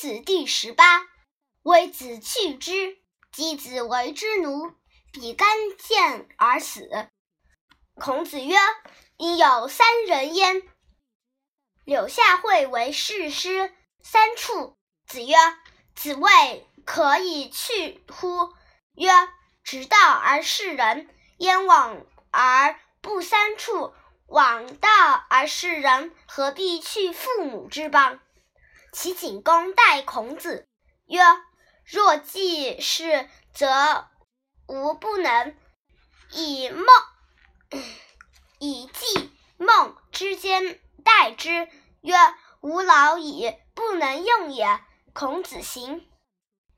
子第十八。微子去之，箕子为之奴，比干见而死。孔子曰：“应有三人焉。”柳下惠为士师，三处。子曰：“子谓可以去乎？”曰：“直道而事人，焉往而不三处？往道而事人，何必去父母之邦？”齐景公待孔子曰：“若既是，则吾不能以梦以计梦之间待之。”曰：“吾老矣，不能用也。”孔子行。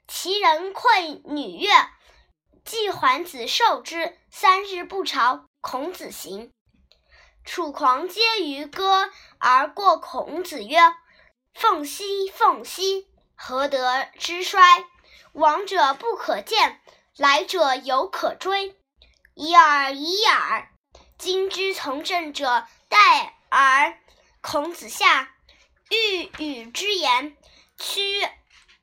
其人馈女乐。季桓子受之，三日不朝。孔子行。楚狂皆于歌而过孔子曰：“凤兮凤兮，何德之衰？往者不可见，来者犹可追。已耳，已耳。今之从政者，待而孔子下，欲与之言，趋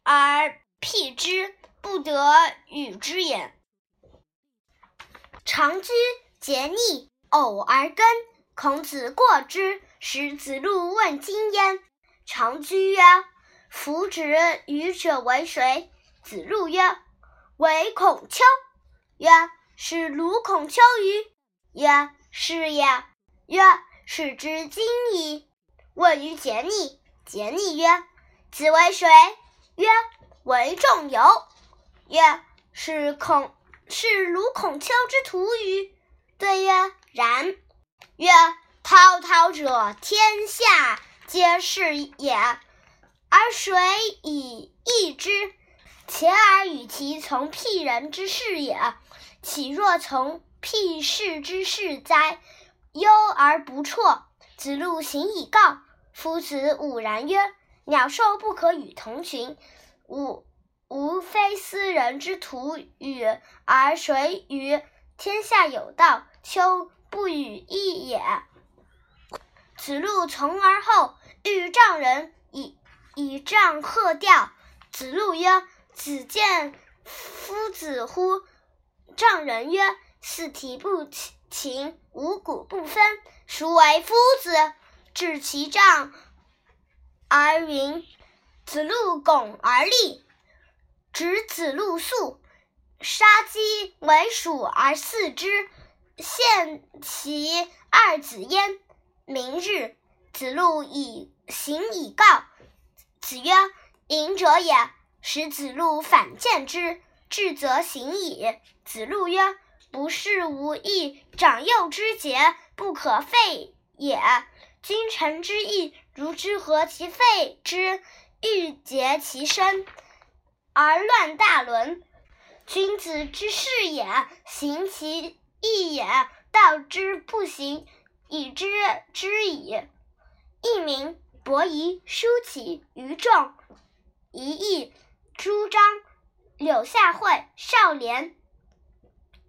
而辟之，不得与之也。”长居桀逆，偶而耕。孔子过之，使子路问津焉。长居曰：“夫子与者为谁？”子路曰：“为孔丘。”曰：“是鲁孔丘于？”曰：“是也。”曰：“是之今矣。”问于桀逆，桀逆曰：“子为谁？”曰：“为仲由。”曰：“是孔。”是鲁孔丘之徒于？对曰：然。曰：滔滔者，天下皆是也，而谁以易之？且尔与其从辟人之事也，岂若从辟士之事哉？忧而不辍。子路行以告。夫子武然曰：鸟兽不可与同群。吾。吾非斯人之徒与，而谁与？天下有道，丘不与易也。子路从而后，欲丈人以以杖贺吊。子路曰：“子见夫子乎？”丈人曰：“四体不勤，五谷不分，孰为夫子？”至其丈而云。子路拱而立。执子路粟，杀鸡为鼠而饲之，献其二子焉。明日，子路以行以告。子曰：“隐者也。”使子路反见之，至则行矣。子路曰：“不是无义，长幼之节，不可废也。君臣之义，如之何其废之？欲竭其身。”而乱大伦，君子之事也，行其义也；道之不行，以知之矣。佚名、伯夷、叔齐、于仲、一义、朱张、柳下惠、少年。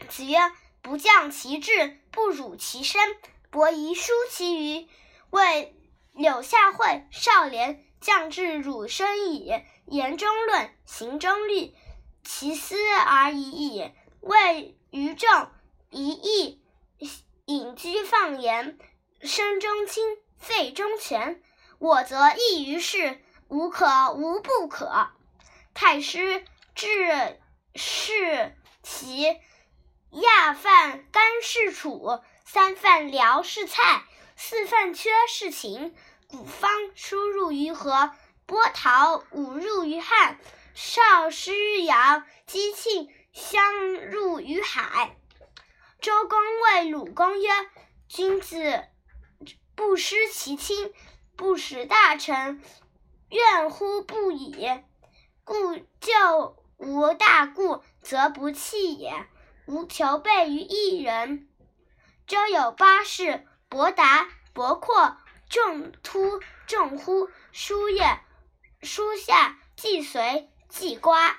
子曰：“不降其志，不辱其身。伯夷、叔齐于为柳下惠、少年。”降至汝身矣，言中论，行中立，其思而已矣。谓于正，一义，隐居放言，身中轻，肺中全。我则异于事，无可无不可。太师治事齐，亚饭干是楚，三饭辽是蔡，四饭缺是秦。古方出入于河，波涛五入于汉，少师阳姬庆相入于海。周公谓鲁公曰：“君子不失其亲，不使大臣怨乎不已。故就无大故，则不弃也。吾求备于一人。”周有八士：伯达、伯阔。仲突、仲忽、叔夜、叔夏、季随、季瓜。